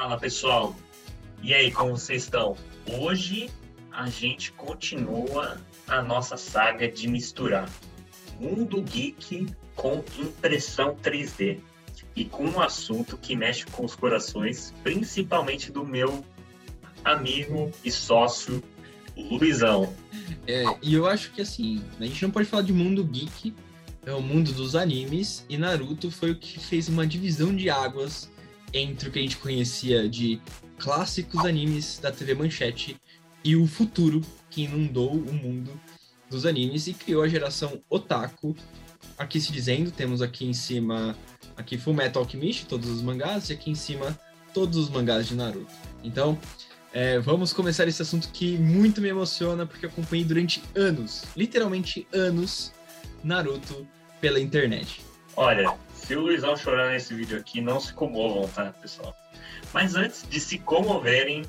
Fala pessoal, e aí, como vocês estão? Hoje a gente continua a nossa saga de misturar mundo geek com impressão 3D e com um assunto que mexe com os corações, principalmente do meu amigo e sócio Luizão. É, e eu acho que assim, a gente não pode falar de mundo geek, é o mundo dos animes, e Naruto foi o que fez uma divisão de águas entre o que a gente conhecia de clássicos animes da TV Manchete e o futuro que inundou o mundo dos animes e criou a geração otaku. Aqui se dizendo, temos aqui em cima aqui Full Metal Alchemist, todos os mangás, e aqui em cima todos os mangás de Naruto. Então, é, vamos começar esse assunto que muito me emociona, porque eu acompanhei durante anos, literalmente anos, Naruto pela internet. Olha, se o Luizão chorar nesse vídeo aqui, não se comovam, tá, pessoal? Mas antes de se comoverem,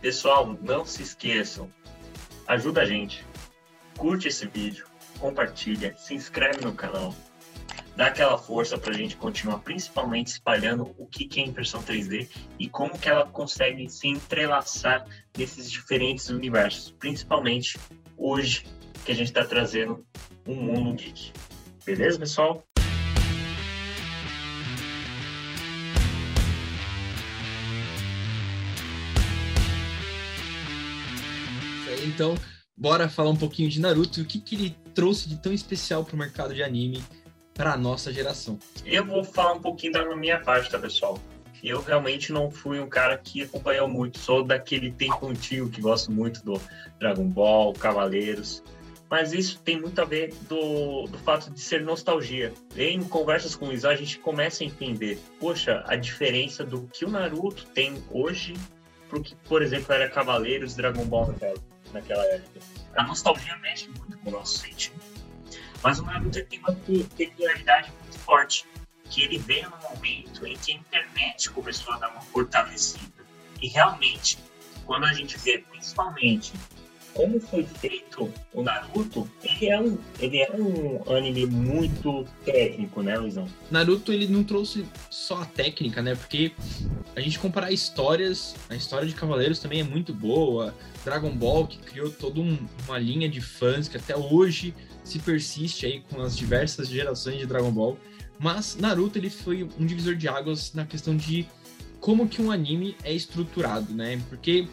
pessoal, não se esqueçam, ajuda a gente, curte esse vídeo, compartilha, se inscreve no canal, dá aquela força para a gente continuar, principalmente espalhando o que é impressão 3D e como que ela consegue se entrelaçar nesses diferentes universos, principalmente hoje que a gente está trazendo um mundo geek. Beleza, pessoal? Então, bora falar um pouquinho de Naruto e o que, que ele trouxe de tão especial para o mercado de anime para a nossa geração. Eu vou falar um pouquinho da minha parte, tá, pessoal? Eu realmente não fui um cara que acompanhou muito, sou daquele tempo antigo que gosto muito do Dragon Ball, Cavaleiros, mas isso tem muito a ver do, do fato de ser nostalgia. Em conversas com o Isa, a gente começa a entender, poxa, a diferença do que o Naruto tem hoje pro que, por exemplo, era Cavaleiros, Dragon Ball naquela, naquela época. A nostalgia mexe muito com o nosso sentimento. Mas o Naruto tem uma peculiaridade muito forte, que ele veio no momento em que a internet começou a dar uma fortalecida. E realmente, quando a gente vê principalmente como foi feito o Naruto, ele é um, ele é um anime muito técnico, né, Luizão? Naruto, ele não trouxe só a técnica, né? Porque a gente comparar histórias, a história de Cavaleiros também é muito boa. Dragon Ball, que criou toda um, uma linha de fãs que até hoje se persiste aí com as diversas gerações de Dragon Ball. Mas Naruto, ele foi um divisor de águas na questão de como que um anime é estruturado, né? Porque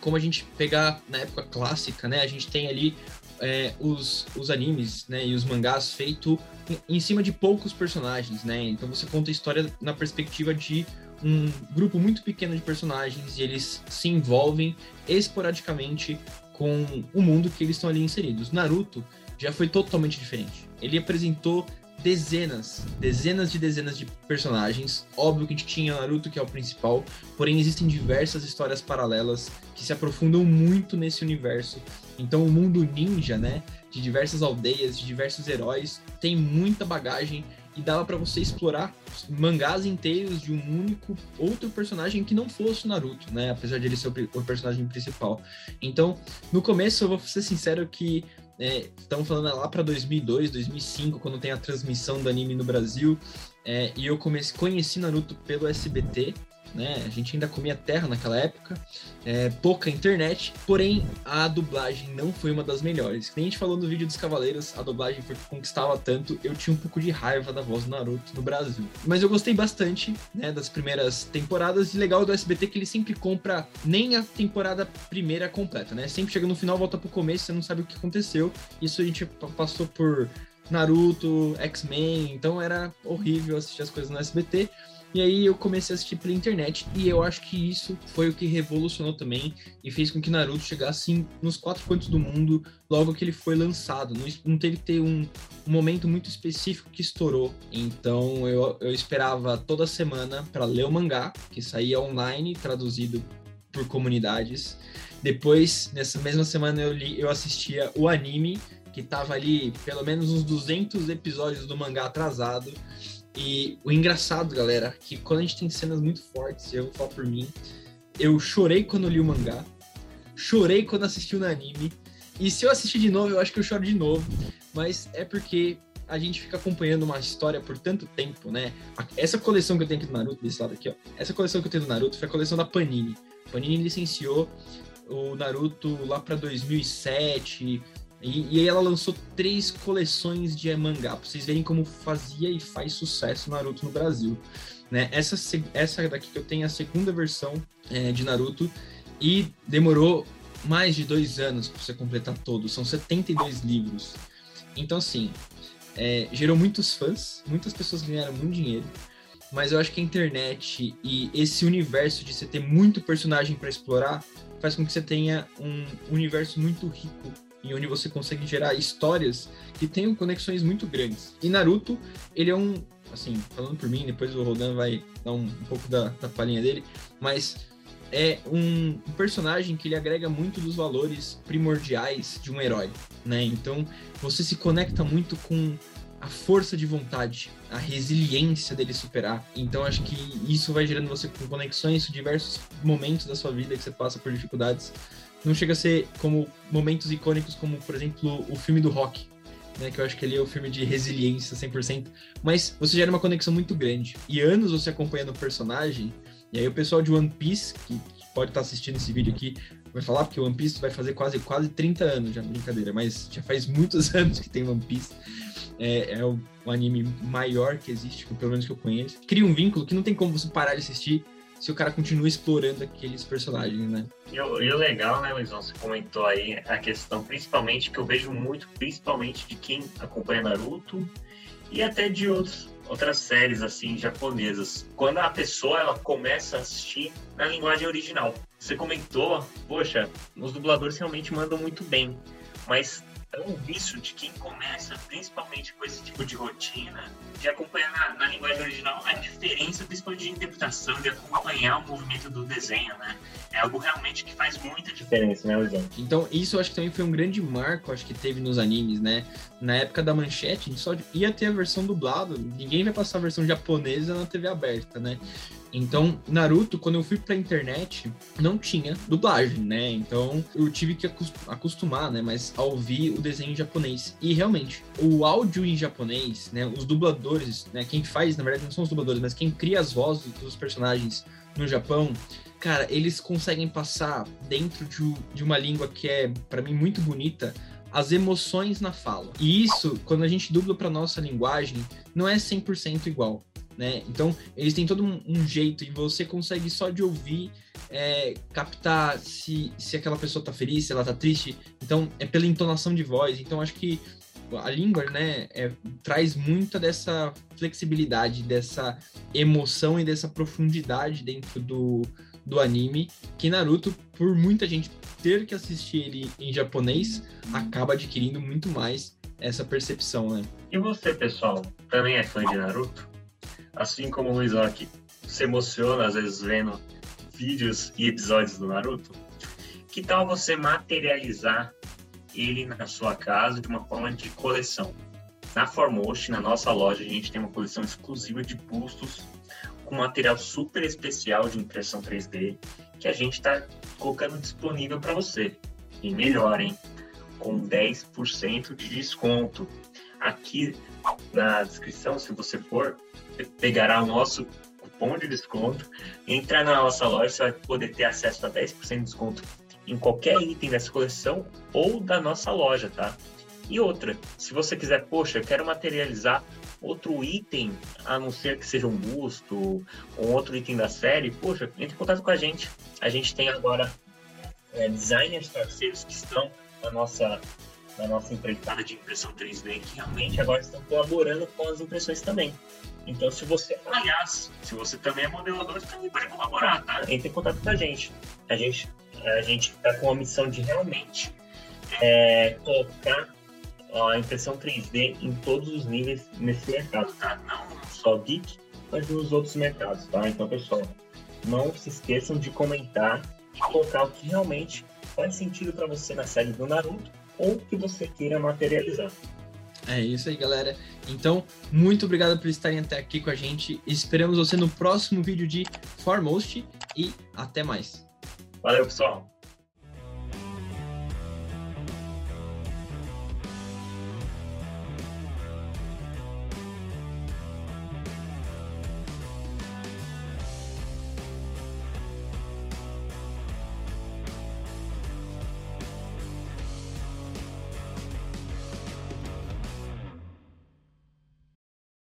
como a gente pegar na época clássica, né? A gente tem ali é, os, os animes, né? E os mangás feito em, em cima de poucos personagens, né? Então você conta a história na perspectiva de um grupo muito pequeno de personagens e eles se envolvem esporadicamente com o mundo que eles estão ali inseridos. Naruto já foi totalmente diferente. Ele apresentou dezenas, dezenas de dezenas de personagens. Óbvio que a gente tinha Naruto, que é o principal, porém existem diversas histórias paralelas que se aprofundam muito nesse universo. Então o mundo ninja, né, de diversas aldeias, de diversos heróis, tem muita bagagem e dava para você explorar mangás inteiros de um único outro personagem que não fosse o Naruto, né? Apesar de ele ser o personagem principal. Então, no começo, eu vou ser sincero que é, estamos falando lá para 2002, 2005, quando tem a transmissão do anime no Brasil. É, e eu comecei, conheci Naruto pelo SBT, né? A gente ainda comia terra naquela época, é, pouca internet, porém a dublagem não foi uma das melhores. Como a gente falou no vídeo dos Cavaleiros, a dublagem foi que conquistava tanto, eu tinha um pouco de raiva da voz do Naruto no Brasil. Mas eu gostei bastante, né, das primeiras temporadas, e legal do SBT que ele sempre compra nem a temporada primeira completa, né? Sempre chega no final, volta pro começo, você não sabe o que aconteceu. Isso a gente passou por Naruto, X-Men, então era horrível assistir as coisas no SBT. E aí eu comecei a assistir pela internet e eu acho que isso foi o que revolucionou também e fez com que Naruto chegasse nos quatro cantos do mundo logo que ele foi lançado. Não, não teve que ter um, um, momento muito específico que estourou. Então eu, eu esperava toda semana para ler o mangá, que saía online, traduzido por comunidades. Depois, nessa mesma semana, eu, li, eu assistia o anime, que tava ali pelo menos uns 200 episódios do mangá atrasado. E o engraçado, galera, que quando a gente tem cenas muito fortes, eu vou falar por mim, eu chorei quando li o mangá, chorei quando assisti o anime, e se eu assistir de novo, eu acho que eu choro de novo, mas é porque a gente fica acompanhando uma história por tanto tempo, né? Essa coleção que eu tenho aqui do Naruto, desse lado aqui, ó. Essa coleção que eu tenho do Naruto foi a coleção da Panini. Panini licenciou o Naruto lá para 2007. E, e aí ela lançou três coleções de mangá, pra vocês verem como fazia e faz sucesso Naruto no Brasil. Né? Essa, essa daqui que eu tenho é a segunda versão é, de Naruto e demorou mais de dois anos para você completar todo. São 72 livros. Então, assim, é, gerou muitos fãs, muitas pessoas ganharam muito dinheiro. Mas eu acho que a internet e esse universo de você ter muito personagem para explorar faz com que você tenha um universo muito rico e onde você consegue gerar histórias que tenham conexões muito grandes. E Naruto, ele é um, assim, falando por mim, depois o Rodan vai dar um, um pouco da, da palhinha dele, mas é um, um, personagem que ele agrega muito dos valores primordiais de um herói, né? Então você se conecta muito com a força de vontade, a resiliência dele superar. Então acho que isso vai gerando você com conexões diversos momentos da sua vida que você passa por dificuldades. Não chega a ser como momentos icônicos como, por exemplo, o filme do Rock, né, que eu acho que ali é o filme de resiliência 100%, mas você gera uma conexão muito grande. E anos você acompanhando o personagem, e aí o pessoal de One Piece, que pode estar assistindo esse vídeo aqui, vai falar, porque One Piece vai fazer quase, quase 30 anos já, brincadeira, mas já faz muitos anos que tem One Piece é, é o, anime maior que existe, pelo menos que eu conheço. Cria um vínculo que não tem como você parar de assistir se o cara continua explorando aqueles personagens, né? E o, e o legal, né, Luizão, você comentou aí a questão, principalmente, que eu vejo muito, principalmente de quem acompanha Naruto e até de outros, outras séries, assim, japonesas. Quando a pessoa, ela começa a assistir na linguagem original. Você comentou, poxa, os dubladores realmente mandam muito bem, mas é um vício de quem começa, principalmente com esse tipo de rotina, de acompanhar na, na, linguagem original a diferença, principalmente de interpretação, de acompanhar o movimento do desenho, né? É algo realmente que faz muita diferença, né, Luizão? Então, isso acho que também foi um grande marco, acho que teve nos animes, né? Na época da manchete, só ia ter a versão dublada, ninguém vai passar a versão japonesa na TV aberta, né? Então, Naruto, quando eu fui pra internet, não tinha dublagem, né? Então, eu tive que acostumar, né? Mas a ouvir desenho em japonês. E realmente, o áudio em japonês, né? Os dubladores, né? Quem faz, na verdade, não são os dubladores, mas quem cria as vozes dos personagens no Japão, cara, eles conseguem passar dentro de, de uma língua que é, para mim, muito bonita, as emoções na fala. E isso, quando a gente dubla para nossa linguagem, não é 100% igual né? Então, eles têm todo um, um jeito e você consegue só de ouvir é, captar se, se aquela pessoa tá feliz, se ela tá triste. Então, é pela entonação de voz. Então, acho que a língua, né, é, traz muita dessa flexibilidade, dessa emoção e dessa profundidade dentro do, do anime, que Naruto, por muita gente ter que assistir ele em japonês, acaba adquirindo muito mais essa percepção, né? E você, pessoal, também é fã de Naruto? assim como o Luiz aqui se emociona às vezes vendo vídeos e episódios do Naruto, que tal você materializar ele na sua casa de uma forma de coleção? Na Formost, na nossa loja, a gente tem uma coleção exclusiva de bustos com material super especial de impressão 3D que a gente está colocando disponível para você. E melhor, hein? Com 10% de desconto. Aqui na descrição, se você for, pegará o nosso cupom de desconto, entrar na nossa loja, você vai poder ter acesso a 10% de desconto em qualquer item dessa coleção ou da nossa loja, tá? E outra, se você quiser, poxa, eu quero materializar outro item, a não ser que seja um busto ou outro item da série, poxa, entre em contato com a gente. A gente tem agora é, designers parceiros que estão na nossa, na nossa empreitada de impressão 3D, que realmente agora estão colaborando com as impressões também. Então, se você, aliás, se você também é modelador, também pode colaborar, tá? Entre em contato com a gente. A gente a gente está com a missão de realmente é, colocar a impressão 3D em todos os níveis nesse mercado, tá? Não só Geek, mas nos outros mercados, tá? Então, pessoal, não se esqueçam de comentar e colocar o que realmente faz sentido para você na série do Naruto ou que você queira materializar. É isso aí, galera. Então, muito obrigado por estarem até aqui com a gente. Esperamos você no próximo vídeo de Foremost e até mais. Valeu, pessoal.